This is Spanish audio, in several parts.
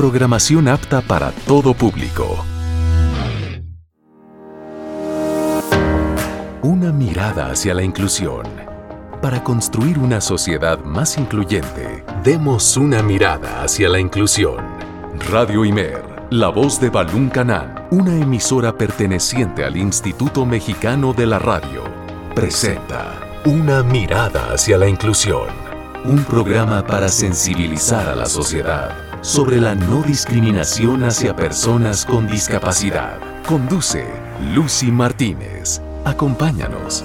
programación apta para todo público. Una mirada hacia la inclusión. Para construir una sociedad más incluyente, demos una mirada hacia la inclusión. Radio Imer, la voz de Balún Canán, una emisora perteneciente al Instituto Mexicano de la Radio, presenta Una mirada hacia la inclusión. Un programa para sensibilizar a la sociedad sobre la no discriminación hacia personas con discapacidad. Conduce Lucy Martínez. Acompáñanos.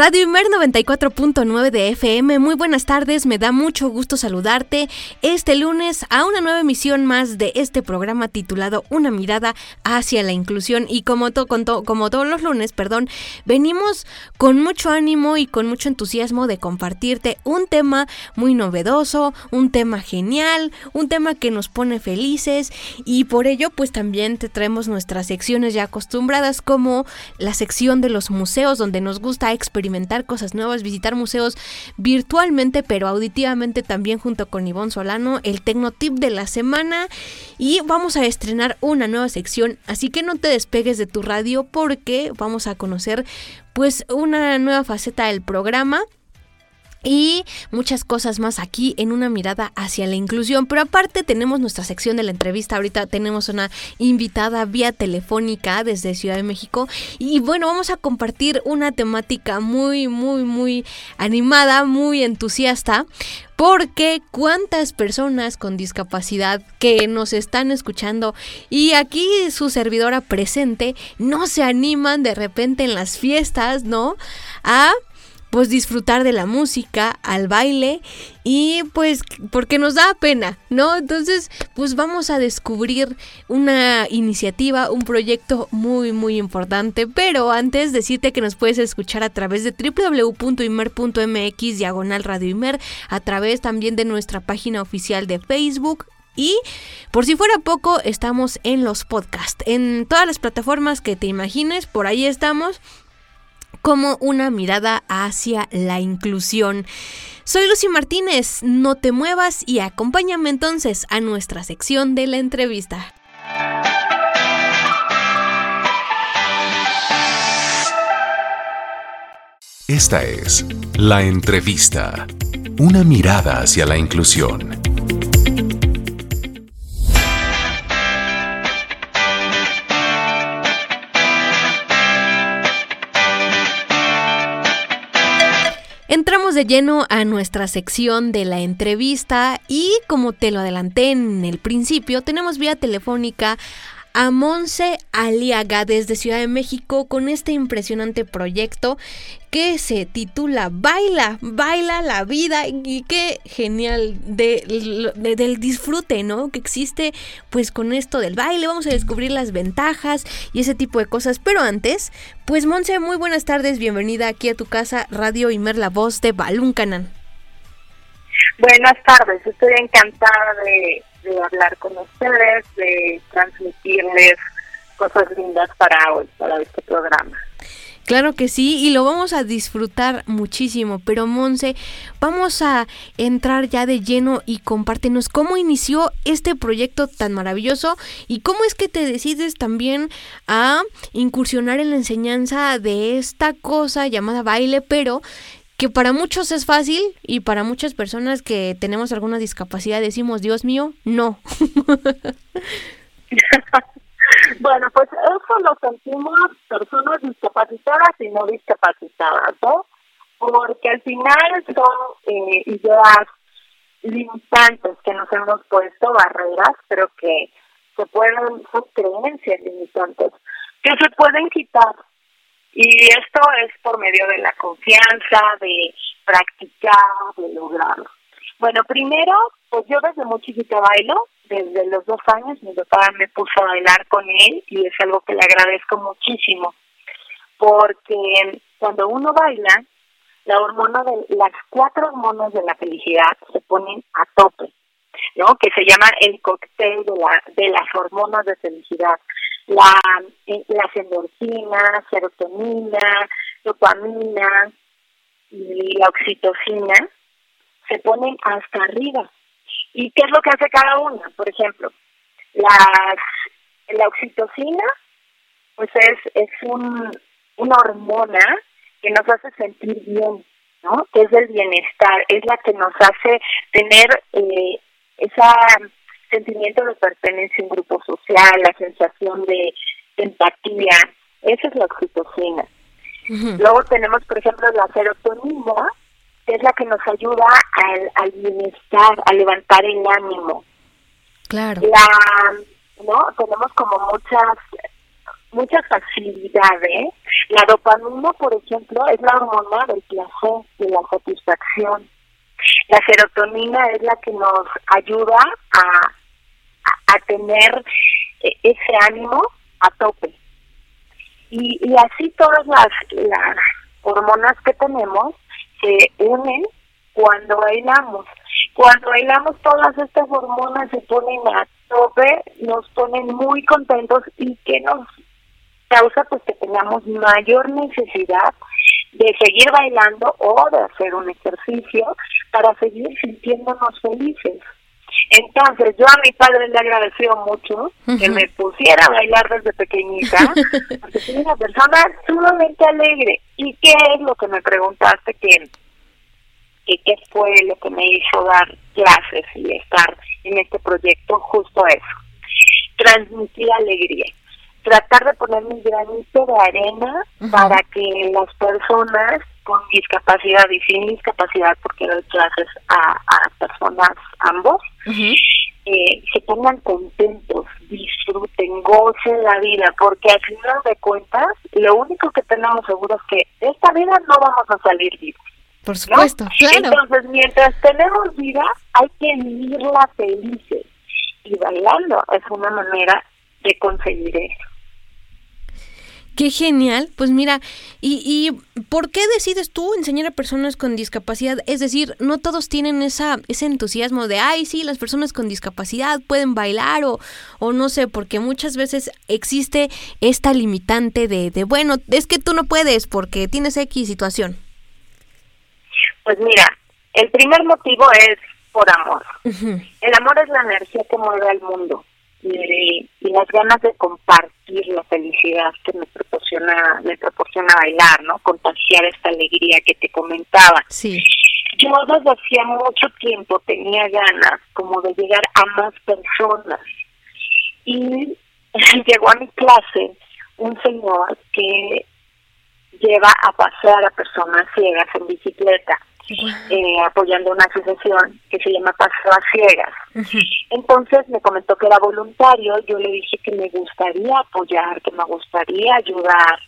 Radio Imer 94.9 de FM, muy buenas tardes, me da mucho gusto saludarte este lunes a una nueva emisión más de este programa titulado Una mirada hacia la inclusión. Y como, como todos los lunes, perdón, venimos con mucho ánimo y con mucho entusiasmo de compartirte un tema muy novedoso, un tema genial, un tema que nos pone felices. Y por ello pues también te traemos nuestras secciones ya acostumbradas como la sección de los museos donde nos gusta experimentar experimentar cosas nuevas, visitar museos virtualmente, pero auditivamente también junto con Ivonne Solano, el Tecnotip de la semana. Y vamos a estrenar una nueva sección, así que no te despegues de tu radio porque vamos a conocer pues una nueva faceta del programa y muchas cosas más aquí en una mirada hacia la inclusión. Pero aparte tenemos nuestra sección de la entrevista. Ahorita tenemos una invitada vía telefónica desde Ciudad de México. Y bueno, vamos a compartir una temática muy, muy, muy animada, muy entusiasta. Porque cuántas personas con discapacidad que nos están escuchando y aquí su servidora presente no se animan de repente en las fiestas, ¿no? A pues disfrutar de la música, al baile y pues porque nos da pena, ¿no? Entonces, pues vamos a descubrir una iniciativa, un proyecto muy muy importante, pero antes decirte que nos puedes escuchar a través de www.imer.mx diagonal radio Imer, a través también de nuestra página oficial de Facebook y por si fuera poco, estamos en los podcasts, en todas las plataformas que te imagines, por ahí estamos como una mirada hacia la inclusión. Soy Lucy Martínez, no te muevas y acompáñame entonces a nuestra sección de la entrevista. Esta es La Entrevista, una mirada hacia la inclusión. Entramos de lleno a nuestra sección de la entrevista y como te lo adelanté en el principio, tenemos vía telefónica a Monse Aliaga desde Ciudad de México con este impresionante proyecto que se titula Baila, baila la vida y qué genial de, del disfrute, ¿no? Que existe pues con esto del baile, vamos a descubrir las ventajas y ese tipo de cosas, pero antes, pues Monse, muy buenas tardes, bienvenida aquí a tu casa Radio Imer, la voz de Balún Canan. Buenas tardes, estoy encantada de de hablar con ustedes, de transmitirles cosas lindas para hoy, para este programa. Claro que sí, y lo vamos a disfrutar muchísimo. Pero Monse, vamos a entrar ya de lleno y compártenos cómo inició este proyecto tan maravilloso y cómo es que te decides también a incursionar en la enseñanza de esta cosa llamada baile, pero que para muchos es fácil y para muchas personas que tenemos alguna discapacidad decimos, Dios mío, no. bueno, pues eso lo sentimos personas discapacitadas y no discapacitadas, ¿no? Porque al final son eh, ideas limitantes que nos hemos puesto, barreras, pero que se pueden, son creencias limitantes, que se pueden quitar y esto es por medio de la confianza, de practicar, de lograrlo. Bueno, primero, pues yo desde muy bailo, desde los dos años mi papá me puso a bailar con él y es algo que le agradezco muchísimo, porque cuando uno baila, la hormona de las cuatro hormonas de la felicidad se ponen a tope, ¿no? Que se llama el cóctel de la de las hormonas de felicidad. La, eh, las endorfinas, serotonina, dopamina y la oxitocina se ponen hasta arriba. ¿Y qué es lo que hace cada una? Por ejemplo, las, la oxitocina, pues es, es un, una hormona que nos hace sentir bien, ¿no? Que es el bienestar, es la que nos hace tener eh, ese sentimiento de pertenencia a un grupo social, la sensación de, empatía, esa es la oxitocina. Luego tenemos, por ejemplo, la serotonina, que es la que nos ayuda al, al bienestar, a levantar el ánimo. Claro. La, ¿no? Tenemos como muchas muchas facilidades. La dopamina, por ejemplo, es la hormona del placer, de la satisfacción. La serotonina es la que nos ayuda a, a tener e, ese ánimo a tope. Y, y así todas las, las hormonas que tenemos se unen cuando bailamos. Cuando bailamos todas estas hormonas se ponen a tope, nos ponen muy contentos y que nos causa pues que tengamos mayor necesidad de seguir bailando o de hacer un ejercicio para seguir sintiéndonos felices. Entonces, yo a mi padre le agradeció mucho que me pusiera a bailar desde pequeñita, porque soy una persona sumamente alegre. ¿Y qué es lo que me preguntaste? Que, que qué fue lo que me hizo dar clases y estar en este proyecto? Justo eso, transmitir alegría tratar de poner mi granito de arena para que las personas con discapacidad y sin discapacidad, porque doy clases a, a personas ambos, eh, se pongan contentos, disfruten, gocen la vida, porque al final de cuentas, lo único que tenemos seguro es que de esta vida no vamos a salir vivos. Por supuesto, claro. Entonces, mientras tenemos vida, hay que vivirla felices. Y bailando es una manera de conseguir eso. Qué genial. Pues mira, y, ¿y por qué decides tú enseñar a personas con discapacidad? Es decir, no todos tienen esa, ese entusiasmo de, ay, sí, las personas con discapacidad pueden bailar o, o no sé, porque muchas veces existe esta limitante de, de, bueno, es que tú no puedes porque tienes X situación. Pues mira, el primer motivo es por amor. El amor es la energía que mueve al mundo y, las ganas de compartir la felicidad que me proporciona me proporciona bailar, ¿no? Contagiar esta alegría que te comentaba. Sí. Yo desde hacía mucho tiempo tenía ganas como de llegar a más personas y llegó a mi clase un señor que lleva a pasear a personas ciegas en bicicleta eh, apoyando una asociación que se llama Paso a Ciegas. Entonces me comentó que era voluntario, yo le dije que me gustaría apoyar, que me gustaría ayudar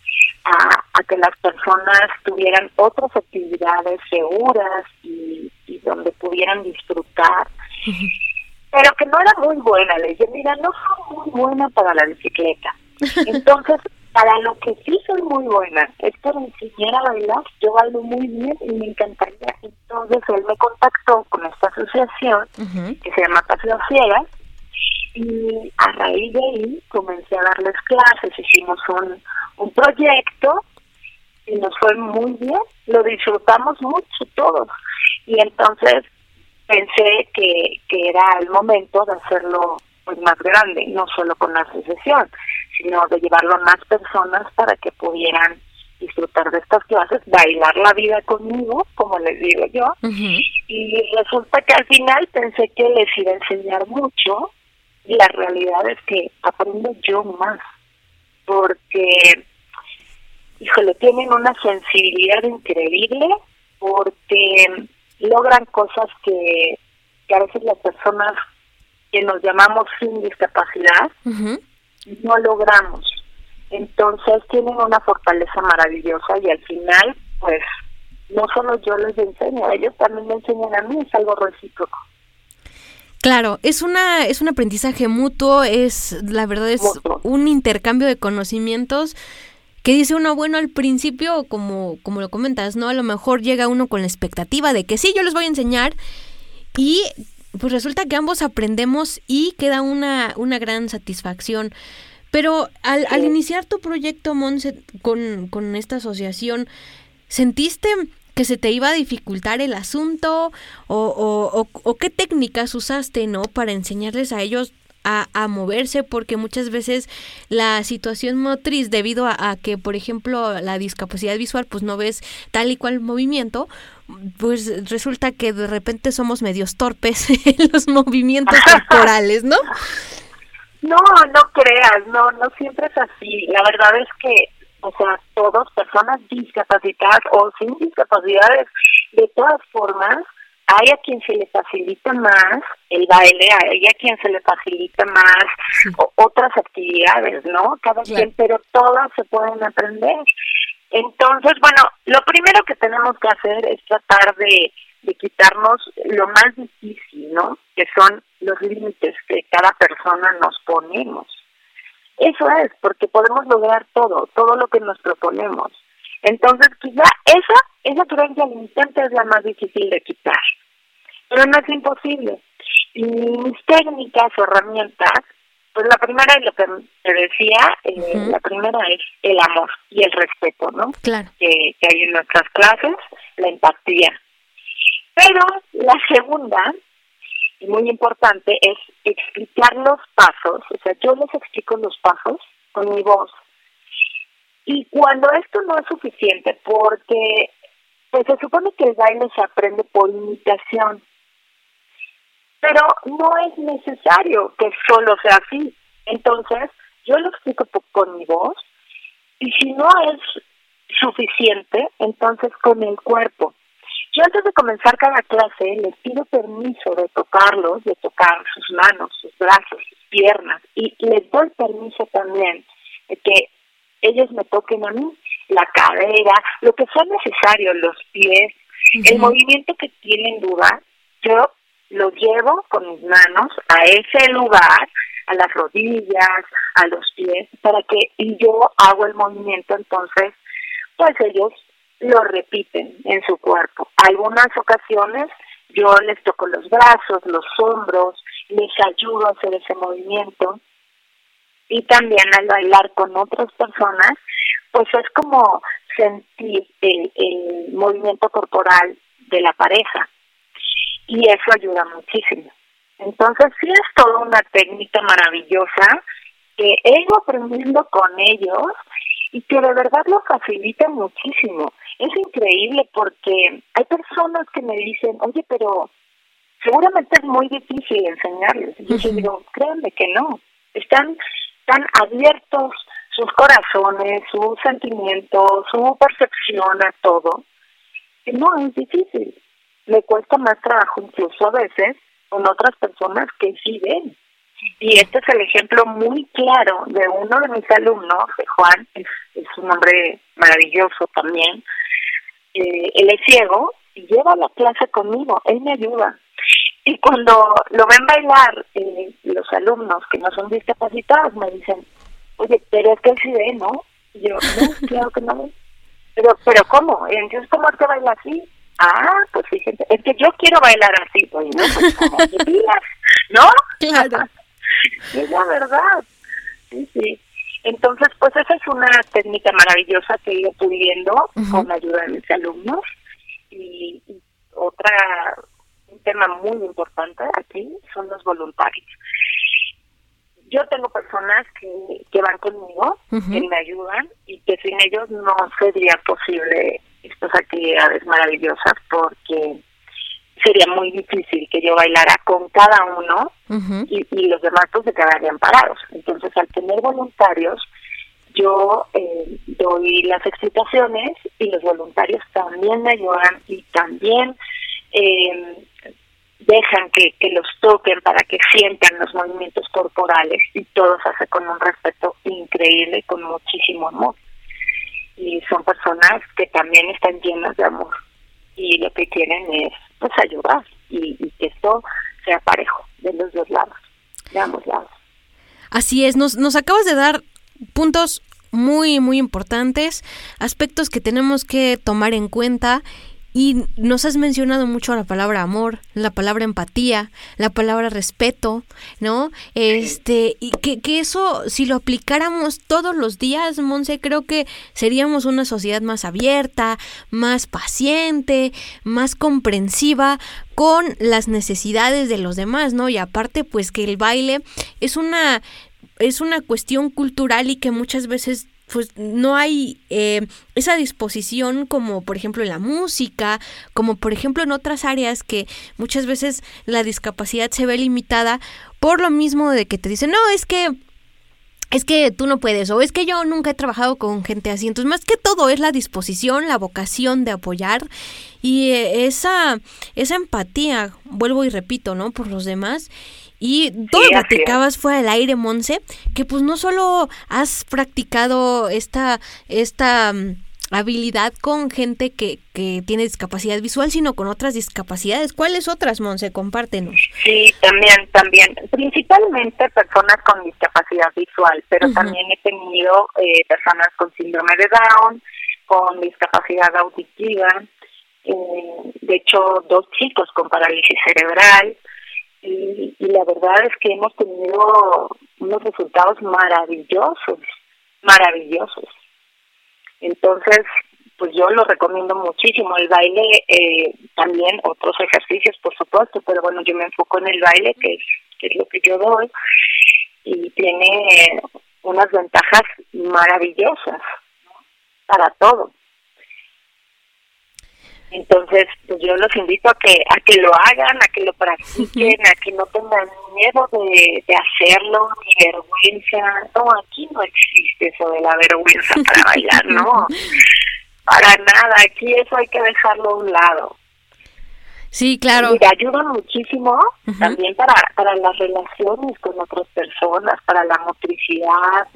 a, que las personas tuvieran otras actividades seguras y, donde pudieran disfrutar. Pero que no era muy buena, le dije, mira, no soy muy buena para la bicicleta. Entonces para lo que sí soy muy buena es para enseñar a bailar. Yo bailo muy bien y me encantaría. Entonces él me contactó con esta asociación que se llama Paseo Ciegas y a raíz de ahí comencé a darles clases. Hicimos un, un proyecto y nos fue muy bien. Lo disfrutamos mucho todos. Y entonces pensé que, que era el momento de hacerlo pues más grande, no solo con la asociación, sino de llevarlo a más personas para que pudieran disfrutar de estas clases, bailar la vida conmigo, como les digo yo, y resulta que al final pensé que les iba a enseñar mucho, y la realidad es que aprendo yo más, porque, híjole, tienen una sensibilidad increíble, porque logran cosas que, que a veces las personas que nos llamamos sin discapacidad, no logramos. Entonces tienen una fortaleza maravillosa y al final, pues, no solo yo les enseño, ellos también me enseñan a mí, es algo recíproco. Claro, es una es un aprendizaje mutuo, es la verdad es un intercambio de conocimientos que dice uno, bueno, al principio, como, como lo comentas, ¿no? A lo mejor llega uno con la expectativa de que sí, yo les voy a enseñar y pues resulta que ambos aprendemos y queda una, una gran satisfacción. Pero al, al iniciar tu proyecto, Monse, con, con esta asociación, ¿sentiste que se te iba a dificultar el asunto o, o, qué técnicas usaste, ¿no? Para enseñarles a ellos a, a, moverse porque muchas veces la situación motriz debido a, que por ejemplo la discapacidad visual pues no ves tal y cual movimiento pues resulta que de repente somos medios torpes en los movimientos corporales, ¿no? No, no creas, no, no siempre es así. La verdad es que o sea, todos, personas discapacitadas o sin discapacidades, de todas formas, hay a quien se le facilita más el baile, hay a quien se le facilita más otras actividades, ¿no? Cada quien, pero todas se pueden aprender. Entonces, bueno, lo primero que tenemos que hacer es tratar de, de quitarnos lo más difícil, ¿no? Que son los límites que cada persona nos ponemos. Eso es, porque podemos lograr todo, todo lo que nos proponemos. Entonces, quizá esa, esa creencia limitante es la más difícil de quitar, pero no es imposible. Y mis técnicas o herramientas, pues la primera es lo que te decía, eh, la primera es el amor y el respeto, ¿no? Claro. Que, que hay en nuestras clases, la empatía. Pero la segunda muy importante es explicar los pasos, o sea, yo les explico los pasos con mi voz. Y cuando esto no es suficiente, porque pues se supone que el baile se aprende por imitación, pero no es necesario que solo sea así. Entonces, yo lo explico con mi voz y si no es suficiente, entonces con el cuerpo. Yo antes de comenzar cada clase les pido permiso de tocarlos, de tocar sus manos, sus brazos, sus piernas y les doy permiso también de que ellos me toquen a mí, la cadera, lo que sea necesario, los pies, el movimiento que tienen duda, yo lo llevo con mis manos a ese lugar, a las rodillas, a los pies, para que yo hago el movimiento, entonces, pues ellos lo repiten en su cuerpo. Algunas ocasiones yo les toco los brazos, los hombros, les ayudo a hacer ese movimiento y también al bailar con otras personas, pues es como sentir el, el movimiento corporal de la pareja y eso ayuda muchísimo. Entonces sí es toda una técnica maravillosa que he ido aprendiendo con ellos y que de verdad lo facilita muchísimo. Es increíble porque hay personas que me dicen, oye, pero seguramente es muy difícil enseñarles. Y yo digo, créanme que no. Están tan abiertos sus corazones, sus sentimientos, su percepción a todo, que no es difícil. Le cuesta más trabajo incluso a veces con otras personas que sí ven. Y este es el ejemplo muy claro de uno de mis alumnos, Juan, es, un hombre maravilloso también, eh, él es ciego y lleva la clase conmigo, él me ayuda. Y cuando lo ven bailar eh, los alumnos que no son discapacitados me dicen, oye, pero es que él sí ve, ¿no? Y yo, claro que no ve. Pero, pero ¿cómo? Entonces, ¿cómo es que baila así? Ah, pues fíjense, es que yo quiero bailar así, pues, ¿no? Pues como ¿no? Claro. es la verdad. Sí, sí. Entonces, pues esa es una técnica maravillosa que he ido pudiendo con la ayuda de mis alumnos. Y, otra, un tema muy importante aquí son los voluntarios. Yo tengo personas que, que van conmigo, que me ayudan y que sin ellos no sería posible estas actividades maravillosas porque sería muy difícil que yo bailara con cada uno y, y, los demás pues se quedarían parados. Entonces, al tener voluntarios, yo eh, doy las explicaciones y los voluntarios también me ayudan y también eh, dejan que, que los toquen para que sientan los movimientos corporales y todo se hace con un respeto increíble y con muchísimo amor. Y son personas que también están llenas de amor y lo que quieren es pues ayudar y, que esto sea parejo de los dos lados, de ambos lados. Así es, nos, nos acabas de dar puntos muy, muy importantes, aspectos que tenemos que tomar en cuenta Y nos has mencionado mucho la palabra amor, la palabra empatía, la palabra respeto, ¿no? Este, y que, que eso, si lo aplicáramos todos los días, Monse, creo que seríamos una sociedad más abierta, más paciente, más comprensiva con las necesidades de los demás, ¿no? Y aparte, pues que el baile es una es una cuestión cultural y que muchas veces pues no hay eh, esa disposición como por ejemplo en la música, como por ejemplo en otras áreas que muchas veces la discapacidad se ve limitada por lo mismo de que te dicen, no, es que es que tú no puedes o es que yo nunca he trabajado con gente así. Entonces, más que todo es la disposición, la vocación de apoyar y eh, esa, esa empatía, vuelvo y repito, ¿no? Por los demás y tú sí, platicabas fuera del aire, Monse, que pues no solo has practicado esta, esta mm, habilidad con gente que, que tiene discapacidad visual, sino con otras discapacidades. ¿Cuáles otras, Monse? Compártenos. Sí, también, también. Principalmente personas con discapacidad visual, pero también he tenido eh, personas con síndrome de Down, con discapacidad auditiva, eh, de hecho, dos chicos con parálisis cerebral, y, y la verdad es que hemos tenido unos resultados maravillosos, maravillosos. Entonces, pues yo lo recomiendo muchísimo. El baile, eh, también otros ejercicios, por supuesto, pero bueno, yo me enfoco en el baile, que es, lo que yo doy, y tiene unas ventajas maravillosas para todo. Entonces, pues yo los invito a que a que lo hagan, a que lo practiquen, a que no tengan miedo de, de hacerlo, ni vergüenza. No, aquí no existe eso de la vergüenza para bailar, no. Para nada, aquí eso hay que dejarlo a un lado. Sí, claro. Y ayuda muchísimo uh -huh. también para, para las relaciones con otras personas, para la motricidad,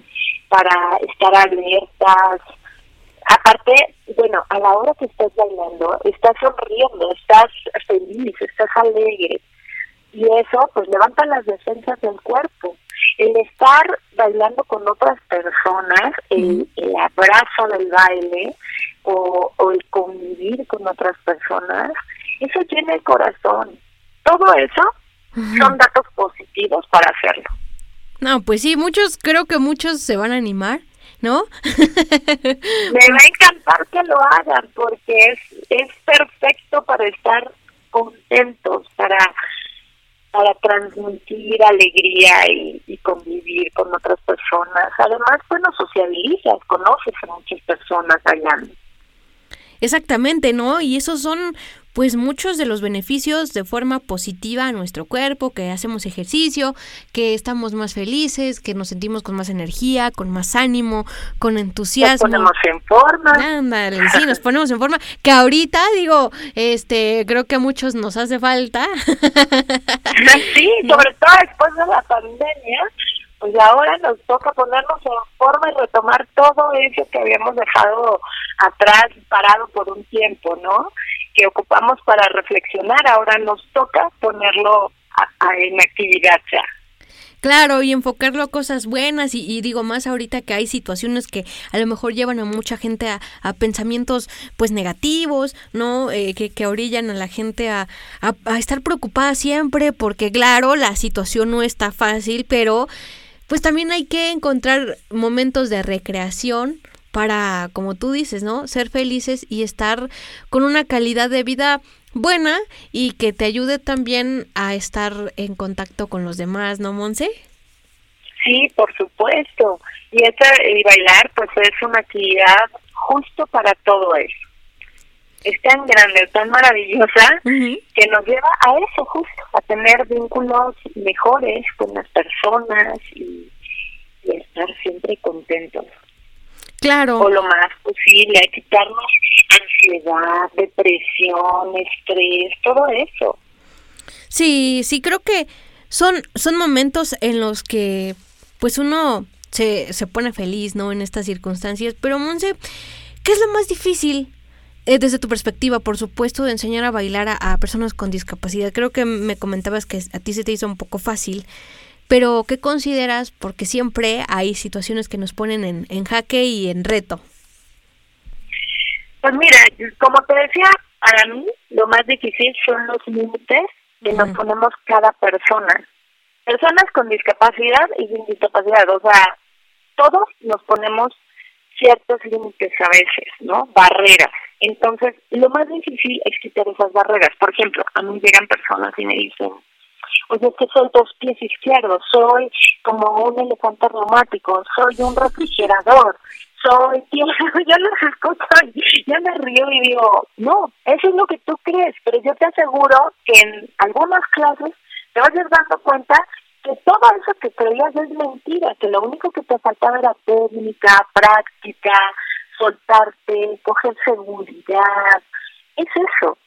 para estar alertas, aparte, bueno, a la hora que estás bailando, estás sonriendo, estás feliz, estás alegre. Y eso, pues, levanta las defensas del cuerpo. El estar bailando con otras personas, el, el abrazo del baile o, o el convivir con otras personas, eso llena el corazón. Todo eso son datos positivos para hacerlo. No, pues sí, muchos, creo que muchos se van a animar ¿no? Me va a encantar que lo hagan porque es, es perfecto para estar contentos, para para transmitir alegría y, y, convivir con otras personas. Además, bueno, socializas, conoces a muchas personas allá. Exactamente, ¿no? Y esos son pues muchos de los beneficios de forma positiva a nuestro cuerpo, que hacemos ejercicio, que estamos más felices, que nos sentimos con más energía, con más ánimo, con entusiasmo. Nos ponemos en forma. Ándale, sí, nos ponemos en forma, que ahorita digo, este, creo que a muchos nos hace falta. sí, sobre todo después de la pandemia, pues ahora nos toca ponernos en forma y retomar todo eso que habíamos dejado atrás, parado por un tiempo, ¿no? Que ocupamos para reflexionar, ahora nos toca ponerlo a, en actividad ya. Claro, y enfocarlo a cosas buenas y, digo más ahorita que hay situaciones que a lo mejor llevan a mucha gente a, a pensamientos pues negativos, ¿no? Eh, que, que orillan a la gente a, a, a estar preocupada siempre porque claro, la situación no está fácil, pero pues también hay que encontrar momentos de recreación para, como tú dices, ¿no? Ser felices y estar con una calidad de vida buena y que te ayude también a estar en contacto con los demás, ¿no, Monse? Sí, por supuesto. Y, esta, y bailar, pues es una actividad justo para todo eso. Es tan grande, tan maravillosa, uh -huh. que nos lleva a eso justo, a tener vínculos mejores con las personas y, y estar siempre contentos. Claro. O lo más posible, a quitarnos ansiedad, depresión, estrés, todo eso. Sí, sí, creo que son, son momentos en los que pues uno se, se pone feliz, ¿no? En estas circunstancias. Pero, Monse, ¿qué es lo más difícil eh, desde tu perspectiva, por supuesto, de enseñar a bailar a, a, personas con discapacidad. Creo que me comentabas que a ti se te hizo un poco fácil, pero ¿qué consideras? Porque siempre hay situaciones que nos ponen en, en jaque y en reto. Pues mira, como te decía, Para mí, lo más difícil son los límites que nos ponemos cada persona. Personas con discapacidad y sin discapacidad, o sea, todos nos ponemos ciertos límites a veces, ¿no? Barreras. Entonces, lo más difícil es quitar esas barreras. Por ejemplo, a mí llegan personas y me dicen, oye, es que soy dos pies izquierdos, soy como un elefante reumático, soy un refrigerador, soy, yo los escucho y ya me río y digo, no, eso es lo que tú crees, pero yo te aseguro que en algunas clases te vas dando cuenta que todo eso que creías es mentira, que lo único que te faltaba era técnica, práctica, soltarte, coger seguridad, es eso.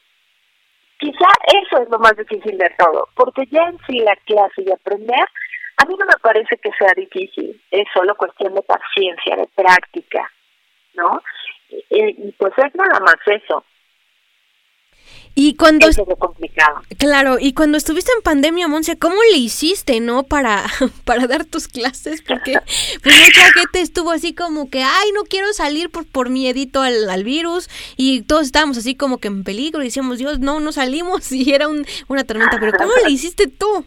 Quizá eso es lo más difícil de todo, porque ya en sí la clase y aprender, a mí no me parece que sea difícil, es solo cuestión de paciencia, de práctica, ¿no? Y, pues es nada más eso. Y cuando Eso es complicado. Claro, y cuando estuviste en pandemia, Monse, ¿cómo le hiciste, no, para para dar tus clases? Porque pues mucha gente estuvo así como que, ay, no quiero salir por por miedito al, al virus y todos estábamos así como que en peligro y decíamos, Dios, no, no salimos y era un, una tormenta, pero ¿cómo le hiciste tú?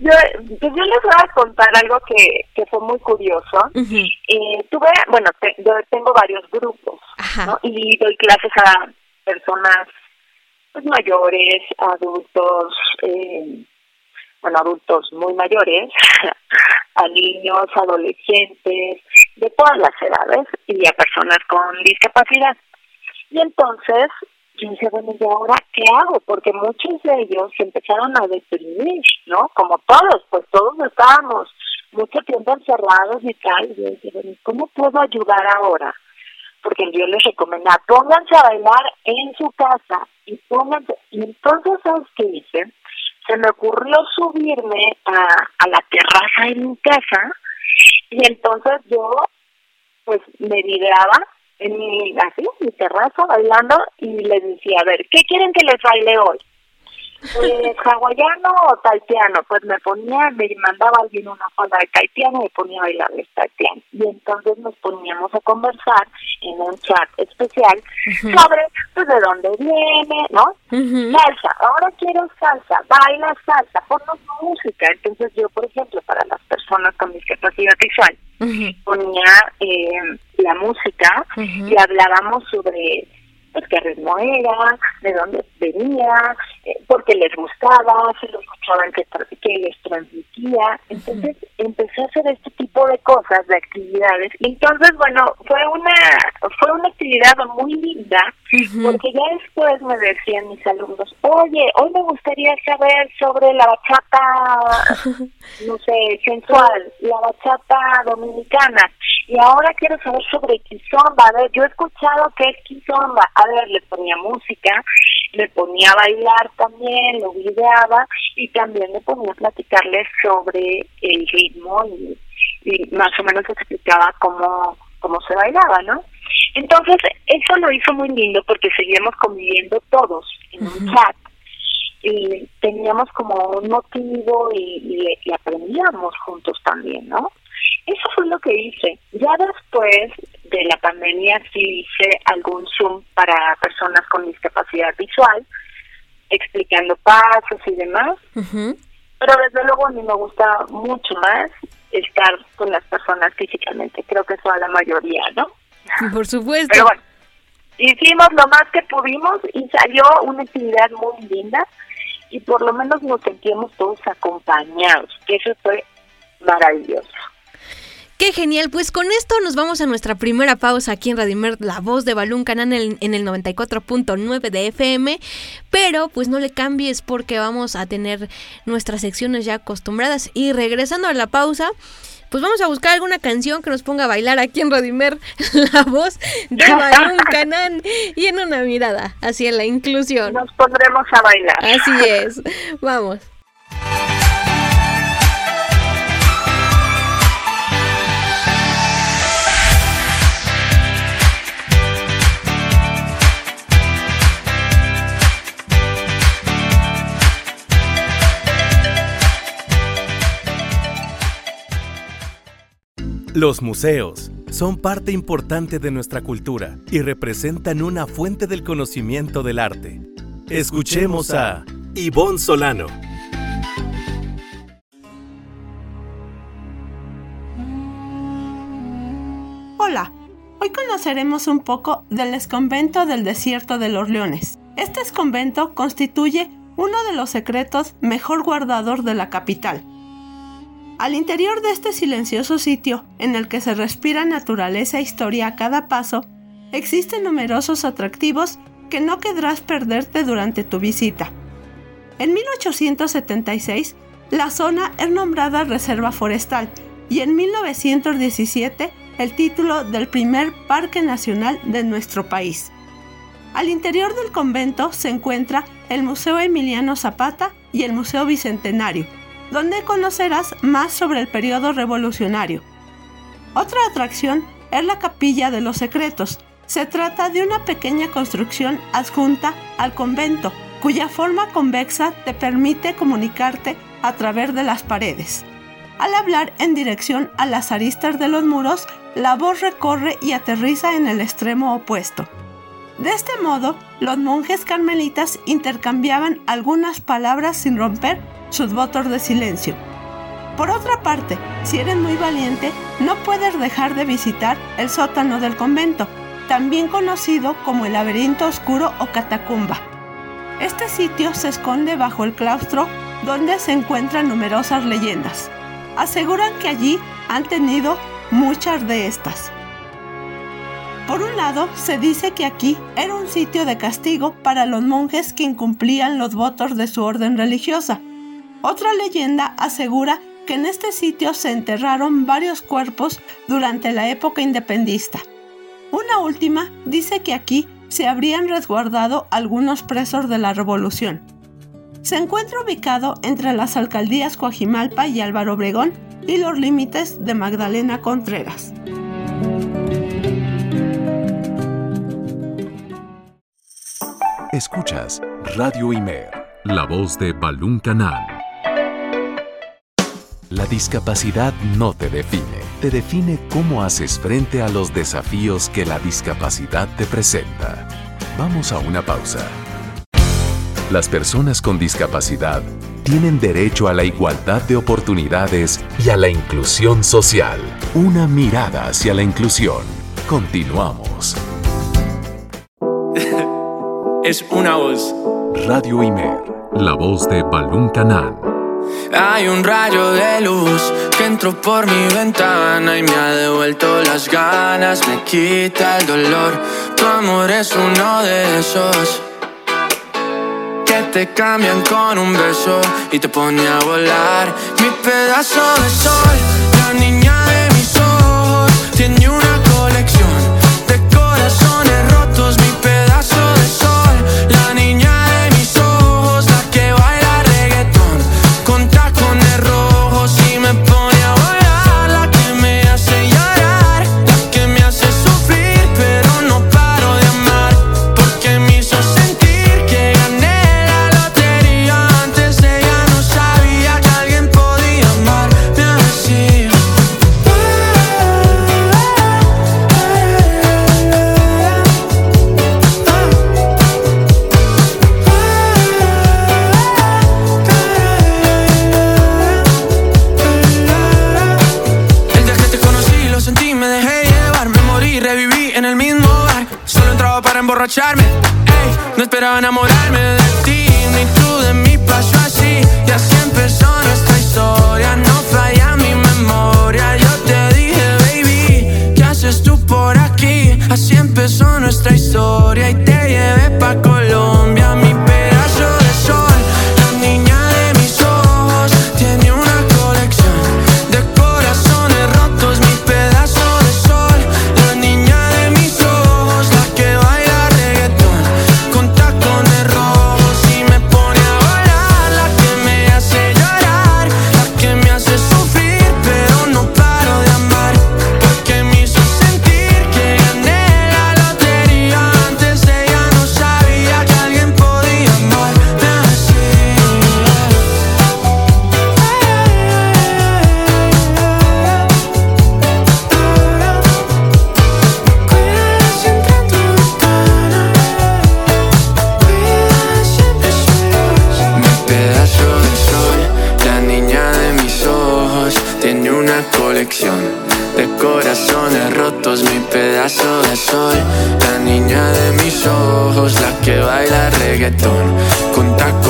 Yo, pues yo les voy a contar algo que, que fue muy curioso. eh, tuve, bueno, yo tengo varios grupos, ¿no? Y doy clases a personas pues mayores, adultos, eh, bueno, adultos muy mayores, a niños, adolescentes, de todas las edades y a personas con discapacidad. Y entonces yo dije, bueno, ¿y ahora qué hago? Porque muchos de ellos se empezaron a deprimir, ¿no? Como todos, pues todos estábamos mucho tiempo encerrados y tal. Y yo dije, bueno, ¿cómo puedo ayudar ahora? Porque Dios les recomienda, pónganse a bailar en su casa y pónganse, y entonces, ¿sabes qué hice? Se me ocurrió subirme a, a la terraza de mi casa y entonces yo pues me videaba en mi, así, mi terraza bailando y les decía, a ver, ¿qué quieren que les baile hoy? Pues hawaiano o taitiano, pues me ponía, me mandaba alguien una falda de taitiano y me ponía a bailar de taitiano. Y entonces nos poníamos a conversar en un chat especial sobre pues de dónde viene, ¿no? Salsa, ahora quiero salsa, baila salsa, ponnos música. Entonces yo, por ejemplo, para las personas con discapacidad visual, ponía eh, la música y hablábamos sobre pues qué ritmo era, de dónde venía, eh, porque les gustaba, si lo escuchaban que, que les transmitía. Entonces empecé a hacer este tipo de cosas, de actividades. Entonces, bueno, fue una fue una actividad muy linda, porque ya después me decían mis alumnos, oye, hoy me gustaría saber sobre la bachata, no sé, sensual, la bachata dominicana. Y ahora quiero saber sobre Kizomba. A ver, yo he escuchado que es Kizomba a ver, le ponía música, le ponía a bailar también, lo videaba y también le ponía a platicarles sobre el ritmo y, más o menos explicaba cómo, cómo se bailaba, ¿no? Entonces, eso lo hizo muy lindo porque seguíamos conviviendo todos en un chat y teníamos como un motivo y, y, aprendíamos juntos también, ¿no? Eso fue lo que hice. Ya después de la pandemia sí hice algún Zoom para personas con discapacidad visual, explicando pasos y demás. Pero desde luego a mí me gusta mucho más estar con las personas físicamente. Creo que eso a la mayoría, ¿no? Por supuesto. Pero bueno, hicimos lo más que pudimos y salió una actividad muy linda y por lo menos nos sentimos todos acompañados, que eso fue maravilloso. Qué genial, pues con esto nos vamos a nuestra primera pausa aquí en Radimer, la voz de Balún Canal en, en el 94.9 de FM, pero pues no le cambies porque vamos a tener nuestras secciones ya acostumbradas y regresando a la pausa, pues vamos a buscar alguna canción que nos ponga a bailar aquí en Radimer, la voz de Balún Canán y en una mirada hacia la inclusión. Nos pondremos a bailar. Así es, vamos. Los museos son parte importante de nuestra cultura y representan una fuente del conocimiento del arte. Escuchemos a Ivonne Solano. Hola, hoy conoceremos un poco del esconvento del desierto de los leones. Este esconvento constituye uno de los secretos mejor guardados de la capital al interior de este silencioso sitio, en el que se respira naturaleza e historia a cada paso, existen numerosos atractivos que no querrás perderte durante tu visita. En 1876, la zona es nombrada Reserva Forestal y en 1917 el título del primer Parque Nacional de nuestro país. Al interior del convento se encuentra el Museo Emiliano Zapata y el Museo Bicentenario, donde conocerás más sobre el periodo revolucionario. Otra atracción es la Capilla de los Secretos. Se trata de una pequeña construcción adjunta al convento, cuya forma convexa te permite comunicarte a través de las paredes. Al hablar en dirección a las aristas de los muros, la voz recorre y aterriza en el extremo opuesto. De este modo, los monjes carmelitas intercambiaban algunas palabras sin romper sus votos de silencio. Por otra parte, si eres muy valiente, no puedes dejar de visitar el sótano del convento, también conocido como el laberinto oscuro o catacumba. Este sitio se esconde bajo el claustro donde se encuentran numerosas leyendas. Aseguran que allí han tenido muchas de estas. Por un lado, se dice que aquí era un sitio de castigo para los monjes que incumplían los votos de su orden religiosa, otra leyenda asegura que en este sitio se enterraron varios cuerpos durante la época independista. Una última dice que aquí se habrían resguardado algunos presos de la revolución. Se encuentra ubicado entre las alcaldías Coajimalpa y Álvaro Obregón y los límites de Magdalena Contreras. Escuchas Radio Imer, la voz de Balún Canal. La discapacidad no te define, te define cómo haces frente a los desafíos que la discapacidad te presenta. Vamos a una pausa. Las personas con discapacidad tienen derecho a la igualdad de oportunidades y a la inclusión social. Una mirada hacia la inclusión. Continuamos. Es una voz. Radio Imer, la voz de Balún Canán. Hay un rayo de luz que entró por mi ventana y me ha devuelto las ganas, me quita el dolor. Tu amor es uno de esos que te cambian con un beso y te pone a volar. Mi pedazo de sol, la niña de mis ojos, tiene una reggaetón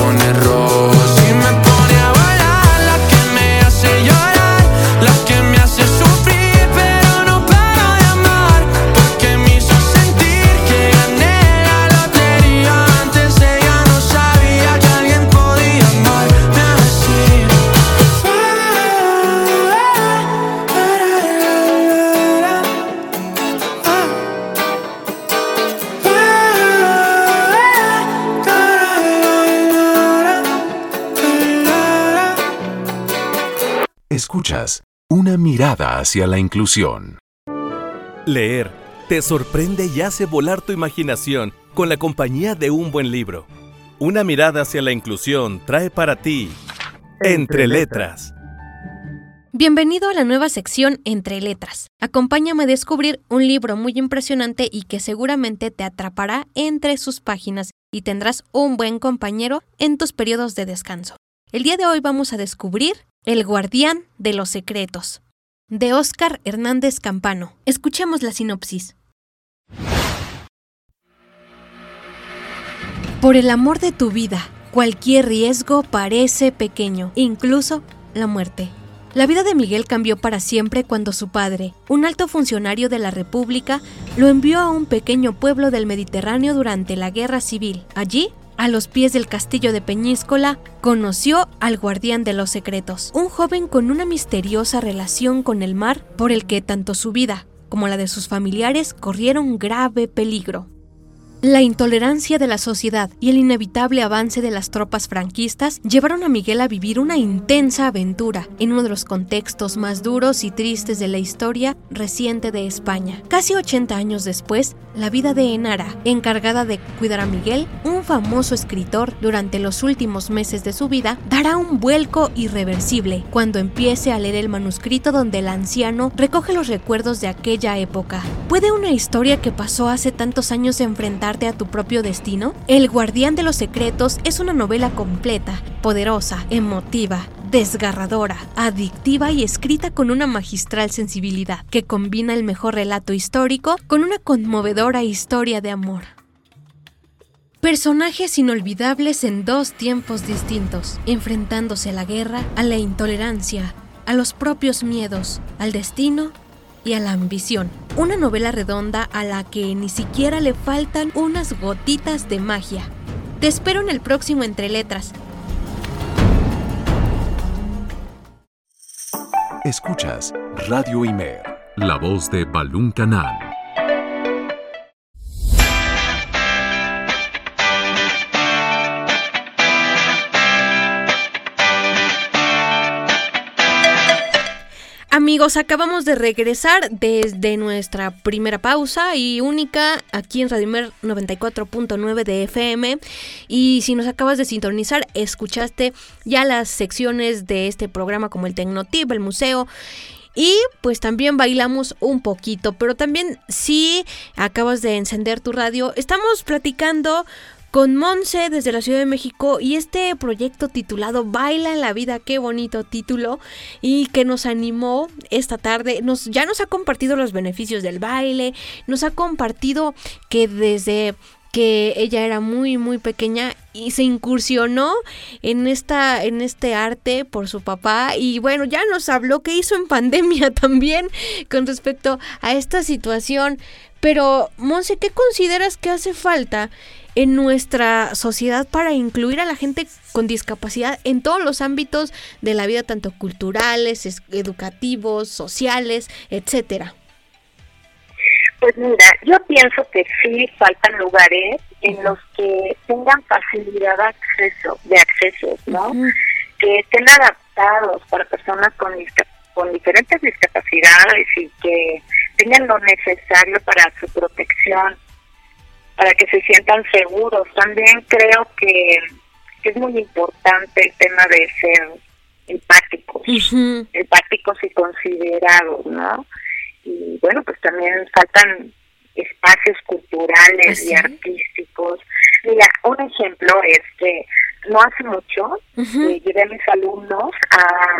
Una mirada hacia la inclusión. Leer te sorprende y hace volar tu imaginación con la compañía de un buen libro. Una mirada hacia la inclusión trae para ti Entre Letras. Bienvenido a la nueva sección Entre Letras. Acompáñame a descubrir un libro muy impresionante y que seguramente te atrapará entre sus páginas y tendrás un buen compañero en tus periodos de descanso. El día de hoy vamos a descubrir El guardián de los secretos, de Óscar Hernández Campano. Escuchemos la sinopsis. Por el amor de tu vida, cualquier riesgo parece pequeño, incluso la muerte. La vida de Miguel cambió para siempre cuando su padre, un alto funcionario de la República, lo envió a un pequeño pueblo del Mediterráneo durante la Guerra Civil. Allí, a los pies del castillo de Peñíscola, conoció al guardián de los secretos, un joven con una misteriosa relación con el mar por el que tanto su vida como la de sus familiares corrieron grave peligro. La intolerancia de la sociedad y el inevitable avance de las tropas franquistas llevaron a Miguel a vivir una intensa aventura en uno de los contextos más duros y tristes de la historia reciente de España. Casi 80 años después, la vida de Enara, encargada de cuidar a Miguel, un famoso escritor durante los últimos meses de su vida, dará un vuelco irreversible cuando empiece a leer el manuscrito donde el anciano recoge los recuerdos de aquella época. ¿Puede una historia que pasó hace tantos años enfrentar a tu propio destino? El Guardián de los Secretos es una novela completa, poderosa, emotiva, desgarradora, adictiva y escrita con una magistral sensibilidad que combina el mejor relato histórico con una conmovedora historia de amor. Personajes inolvidables en dos tiempos distintos, enfrentándose a la guerra, a la intolerancia, a los propios miedos, al destino y a la ambición. Una novela redonda a la que ni siquiera le faltan unas gotitas de magia. Te espero en el próximo Entre Letras. Escuchas Radio Imer, la voz de Balún Canal. Amigos, acabamos de regresar desde nuestra primera pausa y única aquí en Radio Mer 94.9 de FM. Y si nos acabas de sintonizar, escuchaste ya las secciones de este programa como el Tecnotip, el museo. Y pues también bailamos un poquito, pero también si acabas de encender tu radio, estamos platicando con Monse desde la Ciudad de México y este proyecto titulado Baila en la vida, qué bonito título y que nos animó esta tarde, nos ya nos ha compartido los beneficios del baile, nos ha compartido que desde que ella era muy muy pequeña y se incursionó en esta en este arte por su papá y bueno ya nos habló qué hizo en pandemia también con respecto a esta situación. Pero Monse qué consideras que hace falta en nuestra sociedad para incluir a la gente con discapacidad en todos los ámbitos de la vida, tanto culturales, educativos, sociales, etcétera? Pues mira, yo pienso que sí faltan lugares en los que tengan facilidad de acceso, de acceso, ¿no? Que estén adaptados para personas con, con diferentes discapacidades y que tengan lo necesario para su protección para que se sientan seguros. También creo que, es muy importante el tema de ser empáticos, empáticos y considerados, ¿no? Y bueno, pues también faltan espacios culturales y artísticos. Mira, un ejemplo es que no hace mucho eh, llevé a mis alumnos a,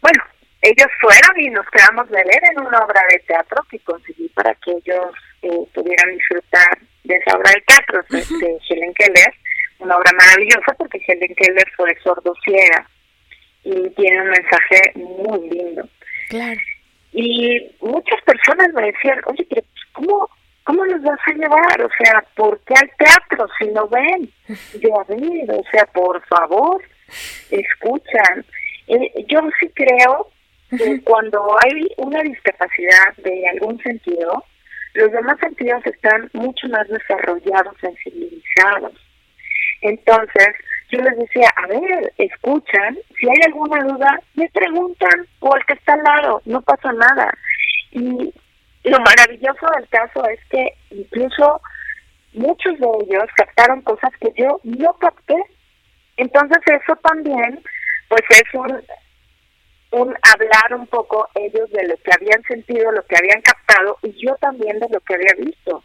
bueno, ellos fueron y nos quedamos de ver en una obra de teatro que conseguí para que ellos eh, pudieran disfrutar de esa obra de teatro de, Helen Keller, una obra maravillosa porque Helen Keller fue sordo ciega y tiene un mensaje muy lindo. Claro. Y muchas personas me decían, oye, pero ¿cómo, ¿cómo los vas a llevar? O sea, ¿por qué al teatro si no ven? Yo, a ver, o sea, por favor, escuchan. Eh, yo sí creo cuando hay una discapacidad de algún sentido, los demás sentidos están mucho más desarrollados, sensibilizados. Entonces, yo les decía, a ver, escuchan, si hay alguna duda, me preguntan, o el que está al lado, no pasa nada. Y lo maravilloso del caso es que incluso muchos de ellos captaron cosas que yo no capté. Entonces eso también, pues es un, un hablar un poco ellos de lo que habían sentido, lo que habían captado, y yo también de lo que había visto.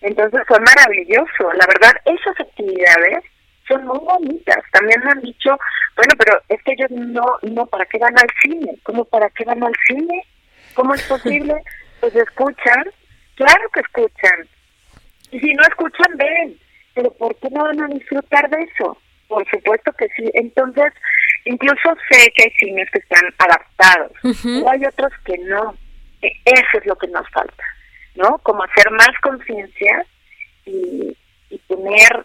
Entonces fue maravilloso. La verdad, esas actividades son muy bonitas. También me han dicho, bueno, pero es que ellos no, no, ¿para qué van al cine? ¿Cómo para qué van al cine? ¿Cómo es posible? Pues escuchan, claro que escuchan. Y si no escuchan, ven. Pero ¿por qué no van a disfrutar de eso? Por supuesto que sí. Entonces, incluso sé que hay cines que están adaptados, pero hay otros que no. Eso es lo que nos falta, ¿no? Como hacer más conciencia y, y tener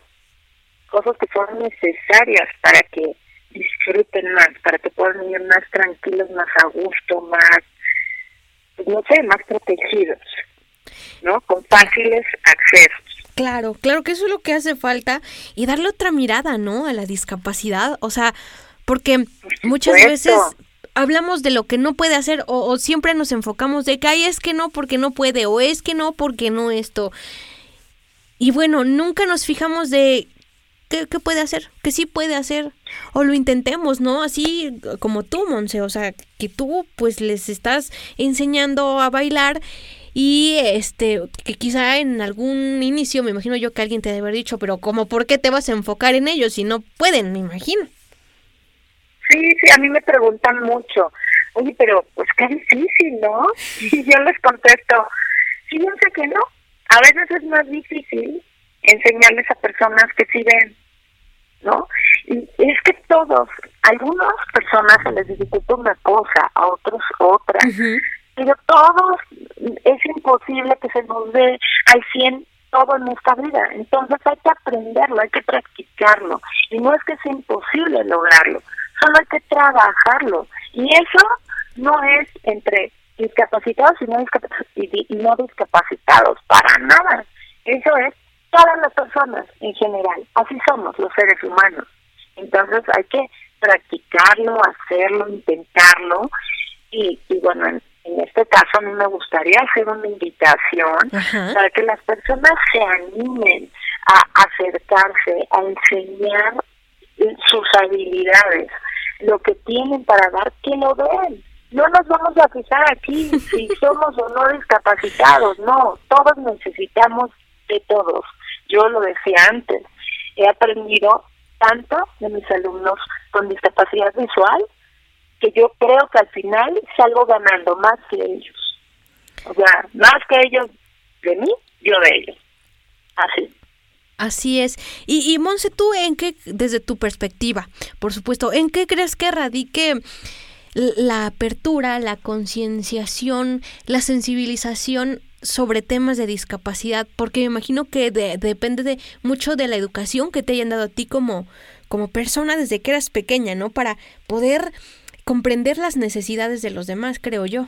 cosas que son necesarias para que disfruten más, para que puedan ir más tranquilos, más a gusto, más, pues, no sé, más protegidos, ¿no? Con fáciles accesos. Claro, claro que eso es lo que hace falta y darle otra mirada, ¿no? A la discapacidad, o sea, porque muchas veces hablamos de lo que no puede hacer o, o, siempre nos enfocamos de que Ay, es que no porque no puede o es que no porque no esto. Y bueno, nunca nos fijamos de ¿Qué, puede hacer? Que sí puede hacer. O lo intentemos, ¿no? Así como tú, Monse. O sea, que tú pues les estás enseñando a bailar y este, que quizá en algún inicio, me imagino yo que alguien te debe haber dicho, pero como, ¿por qué te vas a enfocar en ellos si no pueden? Me imagino. Sí, sí, a mí me preguntan mucho. Oye, pero pues qué difícil, ¿no? Y yo les contesto, fíjense que no. A veces es más difícil enseñarles a personas que sí ven, ¿no? Y es que todos, algunas personas se les dificulta una cosa, a otros otra, pero todos es imposible que se nos dé al 100 todo en esta vida. Entonces hay que aprenderlo, hay que practicarlo. Y no es que sea imposible lograrlo, solo hay que trabajarlo. Y eso no es entre discapacitados y no, y no discapacitados, para nada. Eso es todas las personas en general. Así somos los seres humanos. Entonces hay que practicarlo, hacerlo, intentarlo. Y, y bueno, en, este caso a mí me gustaría hacer una invitación para que las personas se animen a acercarse, a enseñar sus habilidades, lo que tienen para dar, que lo den. No nos vamos a fijar aquí si somos o no discapacitados, no, todos necesitamos de todos. Yo lo decía antes, he aprendido tanto de mis alumnos con discapacidad visual que yo creo que al final salgo ganando más que ellos. O sea, más que ellos de mí, yo de ellos. Así. Así es. Y, y Monse, ¿tú en qué, desde tu perspectiva, por supuesto, en qué crees que radique la apertura, la concienciación, la sensibilización sobre temas de discapacidad, porque me imagino que depende de mucho de la educación que te hayan dado a ti como, como persona desde que eras pequeña, ¿no? Para poder comprender las necesidades de los demás, creo yo.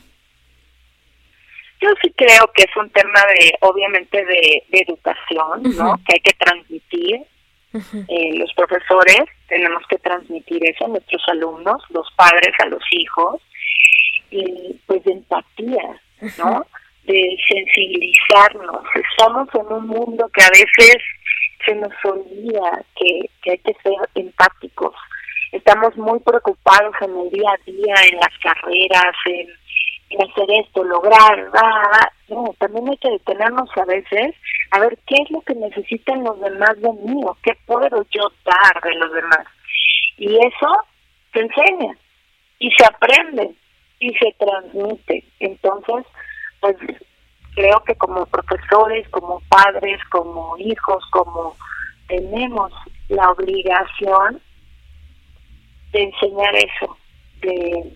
Yo sí creo que es un tema de, obviamente, de, educación, ¿no? Que hay que transmitir. Eh, los profesores tenemos que transmitir eso a nuestros alumnos, los padres a los hijos, y pues de empatía, ¿no? de sensibilizarnos. Estamos en un mundo que a veces se nos olvida que, hay que ser empáticos. Estamos muy preocupados en el día a día, en las carreras, en, hacer esto, lograr, no, también hay que detenernos a veces a ver qué es lo que necesitan los demás de mí o qué puedo yo dar de los demás. Y eso se enseña y se aprende y se transmite. Entonces, pues creo que como profesores, como padres, como hijos, como tenemos la obligación de enseñar eso, de,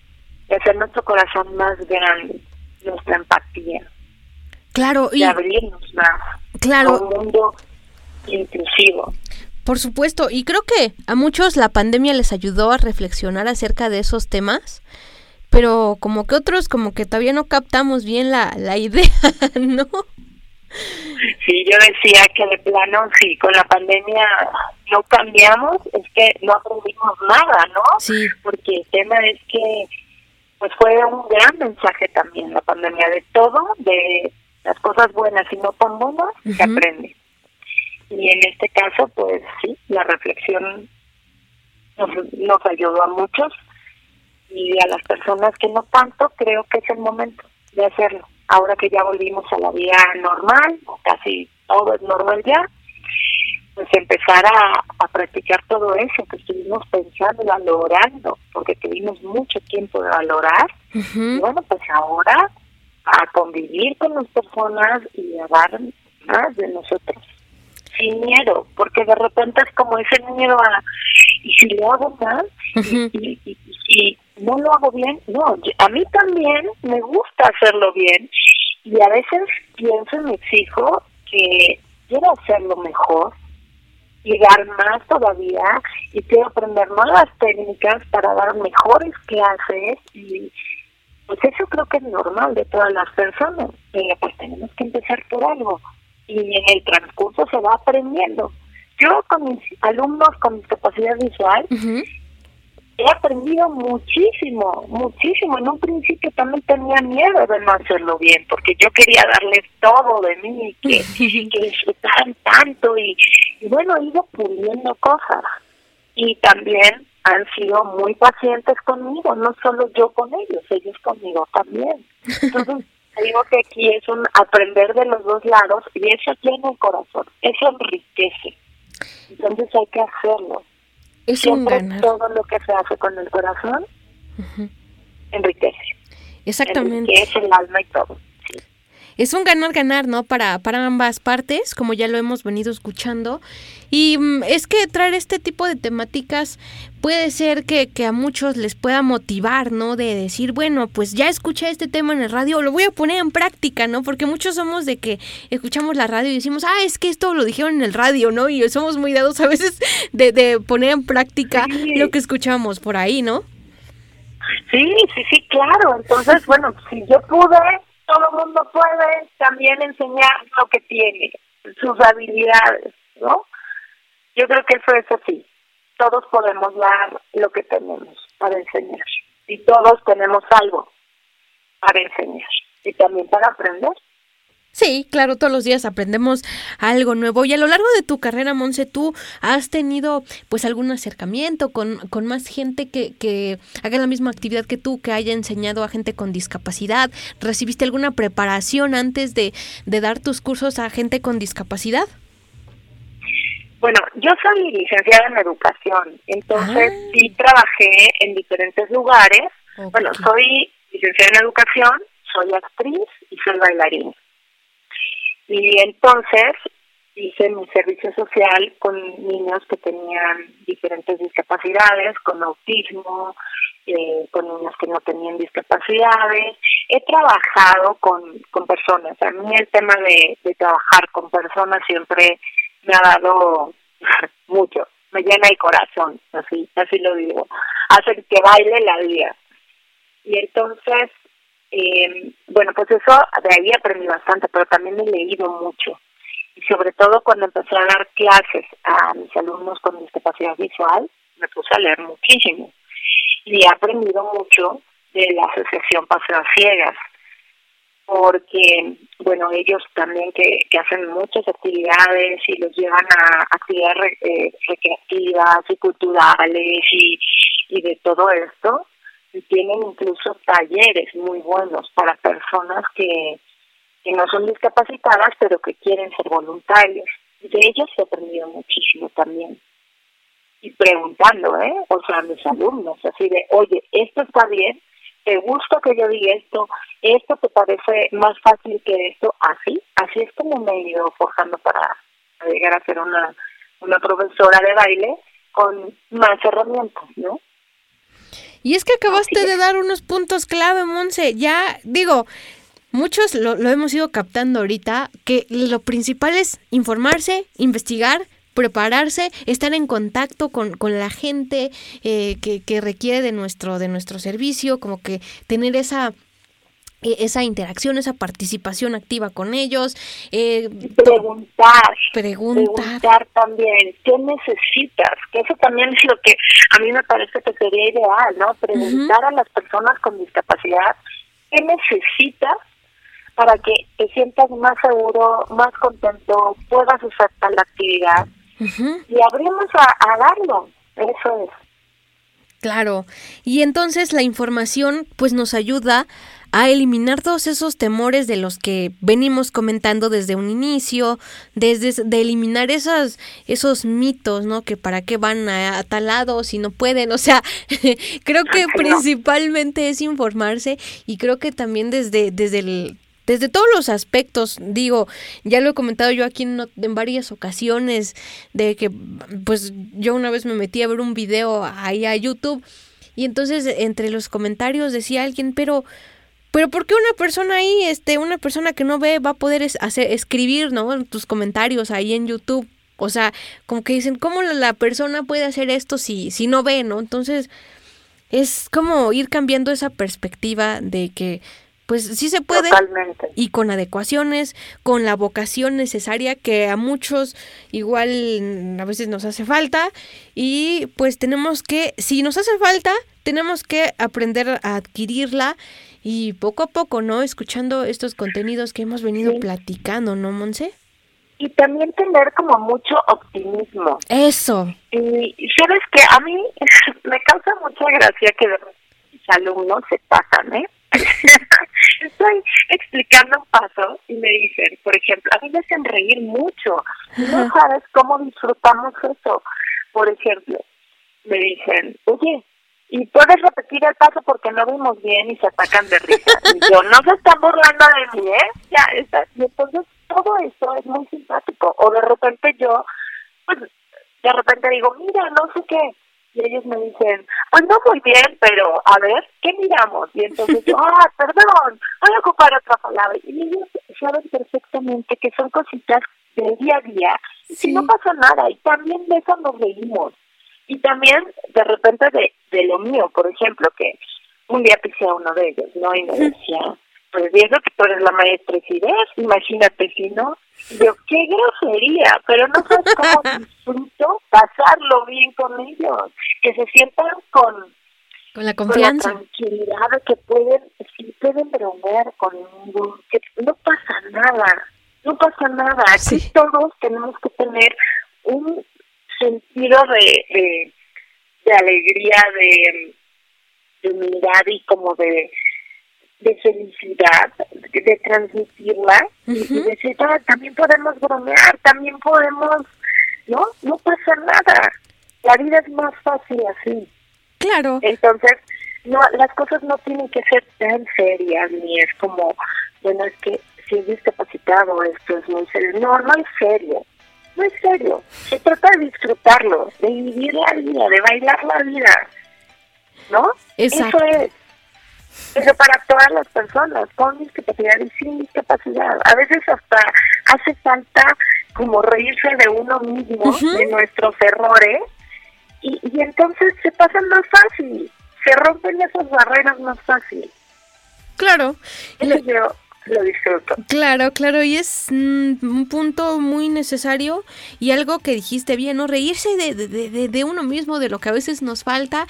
hacer nuestro corazón más grande, nuestra empatía. Claro, y de abrirnos más claro. a un mundo inclusivo. Por supuesto, y creo que a muchos la pandemia les ayudó a reflexionar acerca de esos temas, pero como que otros como que todavía no captamos bien la, la idea, ¿no? Sí, yo decía que de plano, sí, con la pandemia no cambiamos, es que no aprendimos nada, ¿no? Sí. Porque el tema es que pues fue un gran mensaje también la pandemia de todo, de las cosas buenas y no tan buenas, se aprende. Y en este caso, pues sí, la reflexión nos, nos ayudó a muchos y a las personas que no tanto, creo que es el momento de hacerlo ahora que ya volvimos a la vida normal, casi todo es normal ya, pues empezar a, practicar todo eso que estuvimos pensando, valorando, porque tuvimos mucho tiempo de valorar. Y bueno, pues ahora a convivir con las personas y a dar más de nosotros. Sin miedo, porque de repente es como ese miedo a, y si lo hago mal, y, y, y, no lo hago bien, no, a mí también me gusta hacerlo bien. Y a veces pienso y me exijo que quiero hacerlo mejor dar más todavía y quiero aprender nuevas técnicas para dar mejores clases y pues eso creo que es normal de todas las personas, pero pues tenemos que empezar por algo y en el transcurso se va aprendiendo. Yo con mis alumnos con discapacidad visual he aprendido muchísimo, muchísimo. En un principio también tenía miedo de no hacerlo bien, porque yo quería darles todo de mí, que, que disfrutaran tanto y, bueno, he ido puliendo cosas. Y también han sido muy pacientes conmigo, no solo yo con ellos, ellos conmigo también. Entonces, digo que aquí es un aprender de los dos lados y eso tiene el corazón, eso enriquece. Entonces hay que hacerlo es Siempre un todo lo que se hace con el corazón enriquece. Exactamente. Enriquece el alma y todo. Es un ganar-ganar, ¿no? Para, para ambas partes, como ya lo hemos venido escuchando. Y mm, es que traer este tipo de temáticas puede ser que, que, a muchos les pueda motivar, ¿no? De decir, bueno, pues ya escuché este tema en el radio, lo voy a poner en práctica, ¿no? Porque muchos somos de que escuchamos la radio y decimos, ah, es que esto lo dijeron en el radio, ¿no? Y somos muy dados a veces de, de poner en práctica lo que escuchamos por ahí, ¿no? Sí, sí, sí, claro. Entonces, bueno, si yo pude, todo mundo puede también enseñar lo que tiene, sus habilidades, ¿no? Yo creo que eso es así. Todos podemos dar lo que tenemos para enseñar. Y todos tenemos algo para enseñar. Y también para aprender. Sí, claro, todos los días aprendemos algo nuevo. Y a lo largo de tu carrera, Monse, tú has tenido pues algún acercamiento con, con más gente que, que haga la misma actividad que tú, que haya enseñado a gente con discapacidad. ¿Recibiste alguna preparación antes de, de dar tus cursos a gente con discapacidad? Bueno, yo soy licenciada en educación, entonces ah. sí trabajé en diferentes lugares. Bueno, soy licenciada en educación, soy actriz y soy bailarina. Y entonces hice mi servicio social con niños que tenían diferentes discapacidades, con autismo, eh, con niños que no tenían discapacidades. He trabajado con, con personas. A mí el tema de, de trabajar con personas siempre me ha dado mucho, me llena el corazón, así, así lo digo, hace que baile la vida. Y entonces, eh, bueno, pues eso de ahí aprendí bastante, pero también he leído mucho. Y sobre todo cuando empecé a dar clases a mis alumnos con discapacidad visual, me puse a leer muchísimo. Y he aprendido mucho de la Asociación Paseos Ciegas, porque, bueno, ellos también que, que hacen muchas actividades y los llevan a actividades eh, recreativas y culturales y, y de todo esto, y tienen incluso talleres muy buenos para personas que, que no son discapacitadas, pero que quieren ser voluntarios. De ellos he aprendido muchísimo también. Y preguntando, ¿eh? O sea, a mis alumnos, así de, oye, esto está bien, ¿te gusta que yo diga esto? ¿Esto te parece más fácil que esto? Así, así es como me he ido forjando para llegar a ser una, una profesora de baile con más herramientas, ¿no? Y es que acabaste de dar unos puntos clave, Monse. Ya, digo, muchos lo, lo, hemos ido captando ahorita, que lo principal es informarse, investigar, prepararse, estar en contacto con, con la gente eh, que, que requiere de nuestro, de nuestro servicio, como que tener esa esa interacción, esa participación activa con ellos. Eh, preguntar, preguntar. Preguntar también, ¿qué necesitas? Que eso también es lo que a mí me parece que sería ideal, ¿no? Preguntar a las personas con discapacidad, ¿qué necesitas para que te sientas más seguro, más contento, puedas usar tal actividad? Y abrimos a, a darlo, eso es. Claro, y entonces la información pues nos ayuda a eliminar todos esos temores de los que venimos comentando desde un inicio, desde de eliminar esos, esos mitos, ¿no? Que para qué van a, tal lado si no pueden, o sea, creo que principalmente es informarse y creo que también desde, desde el desde todos los aspectos, digo, ya lo he comentado yo aquí en, en, varias ocasiones, de que pues yo una vez me metí a ver un video ahí a YouTube y entonces entre los comentarios decía alguien, pero pero ¿por qué una persona ahí, este, una persona que no ve va a poder hacer, escribir, ¿no? Tus comentarios ahí en YouTube. O sea, como que dicen, ¿cómo la persona puede hacer esto si, si no ve, ¿no? Entonces, es como ir cambiando esa perspectiva de que pues sí se puede Totalmente. y con adecuaciones, con la vocación necesaria que a muchos igual a veces nos hace falta y pues tenemos que, si nos hace falta, tenemos que aprender a adquirirla y poco a poco, ¿no? Escuchando estos contenidos que hemos venido sí. platicando, ¿no, Monse? Y también tener como mucho optimismo. Eso. Y sabes que a mí me causa mucha gracia que mis alumnos se pasan, ¿eh? Estoy explicando un paso y me dicen, por ejemplo, a mí me hacen reír mucho. No sabes cómo disfrutamos eso. Por ejemplo, me dicen, oye, y puedes repetir el paso porque no vimos bien y se atacan de risa. Y yo, no se están burlando de mí, ¿eh? Ya, está. Y entonces todo eso es muy simpático. O de repente yo, pues, de repente digo, mira, no sé qué. Y ellos me dicen, pues no muy bien, pero a ver, ¿qué miramos? Y entonces yo, ah, perdón, voy a ocupar otra palabra. Y ellos saben perfectamente que son cositas del día a día. Sí. Y no pasa nada. Y también de eso nos reímos. Y también, de repente, de, de lo mío, por ejemplo, que un día pisé a uno de ellos, ¿no? Y me decía, pues viendo que tú eres la maestra y imagínate si no. Y yo, qué grosería, pero no sabes cómo disfruto pasarlo bien con ellos, que se sientan con, con la confianza, con la tranquilidad de que pueden, sí pueden bromear conmigo, que no pasa nada, no pasa nada. Aquí sí. todos tenemos que tener un sentido de, de, de alegría, de, de humildad y como de de felicidad, de, transmitirla uh -huh. y decir, ah, también podemos bromear, también podemos, ¿no? No pasa nada. La vida es más fácil así. Claro. Entonces, no, las cosas no tienen que ser tan serias, ni es como, bueno, es que si es discapacitado, esto es muy serio. No, no es serio. No es serio. Se trata de disfrutarlo, de vivir la vida, de bailar la vida. ¿No? Exacto. Eso es. Pero para todas las personas, con discapacidad y sin discapacidad. A veces hasta hace falta como reírse de uno mismo, uh -huh. de nuestros errores, y, y entonces se pasan más fácil, se rompen esas barreras más fácil. Claro. Eso yo lo disfruto. Claro, claro, y es mm, un punto muy necesario y algo que dijiste bien, ¿no? Reírse de, de, de, de uno mismo, de lo que a veces nos falta,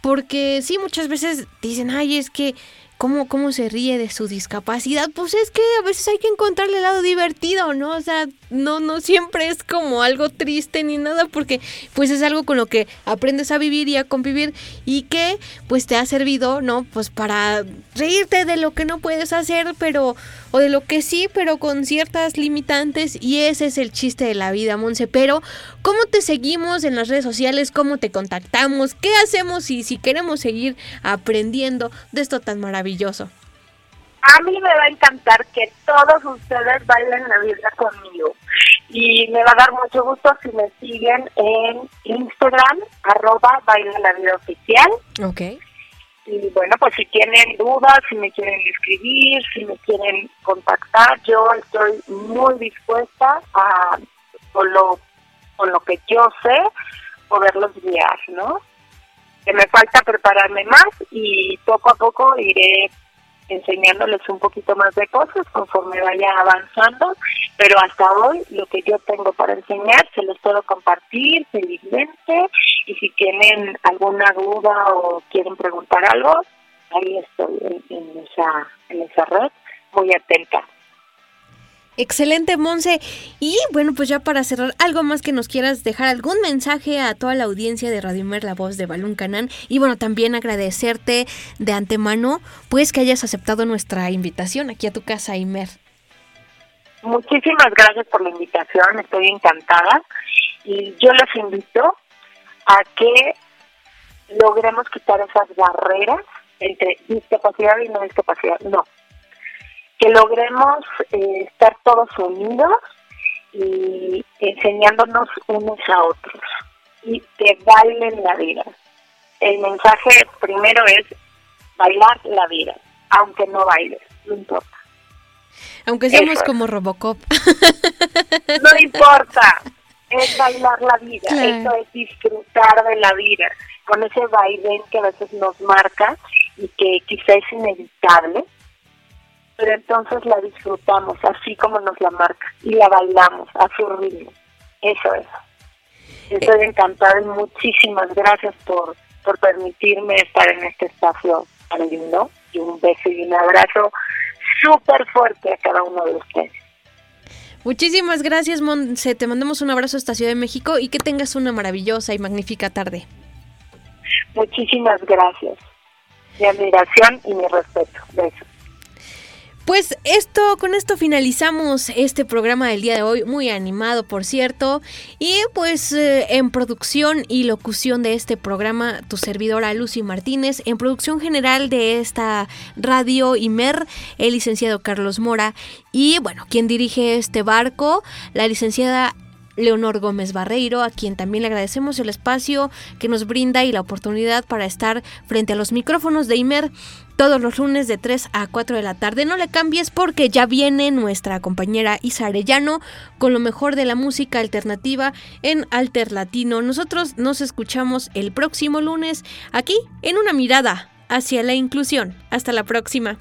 porque sí, muchas veces dicen, ay, es que ¿Cómo, ¿Cómo se ríe de su discapacidad? Pues es que a veces hay que encontrarle el lado divertido, ¿no? O sea, no, no siempre es como algo triste ni nada, porque pues es algo con lo que aprendes a vivir y a convivir y que pues te ha servido, ¿no? Pues para reírte de lo que no puedes hacer, pero o de lo que sí, pero con ciertas limitantes y ese es el chiste de la vida, Monse. Pero, ¿cómo te seguimos en las redes sociales? ¿Cómo te contactamos? ¿Qué hacemos y si queremos seguir aprendiendo de esto tan maravilloso? A mí me va a encantar que todos ustedes bailen la vida conmigo. Y me va a dar mucho gusto si me siguen en Instagram, arroba baila la vida oficial. Ok. Y bueno, pues si tienen dudas, si me quieren escribir, si me quieren contactar, yo estoy muy dispuesta a, con lo, con lo que yo sé, poderlos guiar, ¿no? Que me falta prepararme más y poco a poco iré enseñándoles un poquito más de cosas conforme vaya avanzando, pero hasta hoy lo que yo tengo para enseñar se los puedo compartir felizmente y si tienen alguna duda o quieren preguntar algo, ahí estoy en, esa, en esa red muy atenta. Excelente, Monse. Y bueno, pues ya para cerrar, algo más que nos quieras dejar, algún mensaje a toda la audiencia de Radio Mer, la voz de Balún Canán. Y bueno, también agradecerte de antemano, pues que hayas aceptado nuestra invitación aquí a tu casa, Imer. Muchísimas gracias por la invitación, estoy encantada. Y yo les invito a que logremos quitar esas barreras entre discapacidad y no discapacidad. No, que logremos eh, estar todos unidos y enseñándonos unos a otros y que bailen la vida. El mensaje primero es bailar la vida, aunque no bailes, no importa. Aunque seamos como Robocop. No importa, es bailar la vida, eso es disfrutar de la vida, con ese baile que a veces nos marca y que quizá es inevitable, pero entonces la disfrutamos así como nos la marca y la bailamos a su ritmo. Eso es. Estoy encantada y muchísimas gracias por, por permitirme estar en este espacio tan lindo y un beso y un abrazo súper fuerte a cada uno de ustedes. Muchísimas gracias, Monse. Te mandamos un abrazo hasta Ciudad de México y que tengas una maravillosa y magnífica tarde. Muchísimas gracias. Mi admiración y mi respeto. Besos. Pues esto, con esto finalizamos este programa del día de hoy, muy animado por cierto, y pues eh, en producción y locución de este programa, tu servidora Lucy Martínez, en producción general de esta radio IMER, el licenciado Carlos Mora, y bueno, quien dirige este barco, la licenciada Leonor Gómez Barreiro, a quien también le agradecemos el espacio que nos brinda y la oportunidad para estar frente a los micrófonos de IMER todos los lunes de 3 a 4 de la tarde. No le cambies porque ya viene nuestra compañera Isa Arellano con lo mejor de la música alternativa en Alter Latino. Nosotros nos escuchamos el próximo lunes aquí en una mirada hacia la inclusión. Hasta la próxima.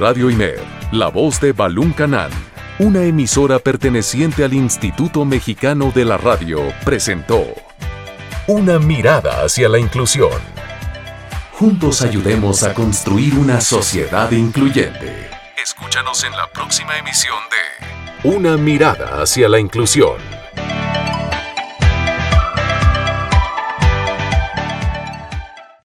Radio INER, la voz de Balún Canal una emisora perteneciente al Instituto Mexicano de la Radio, presentó Una mirada hacia la inclusión. Juntos ayudemos a construir una sociedad incluyente. Escúchanos en la próxima emisión de Una mirada hacia la inclusión.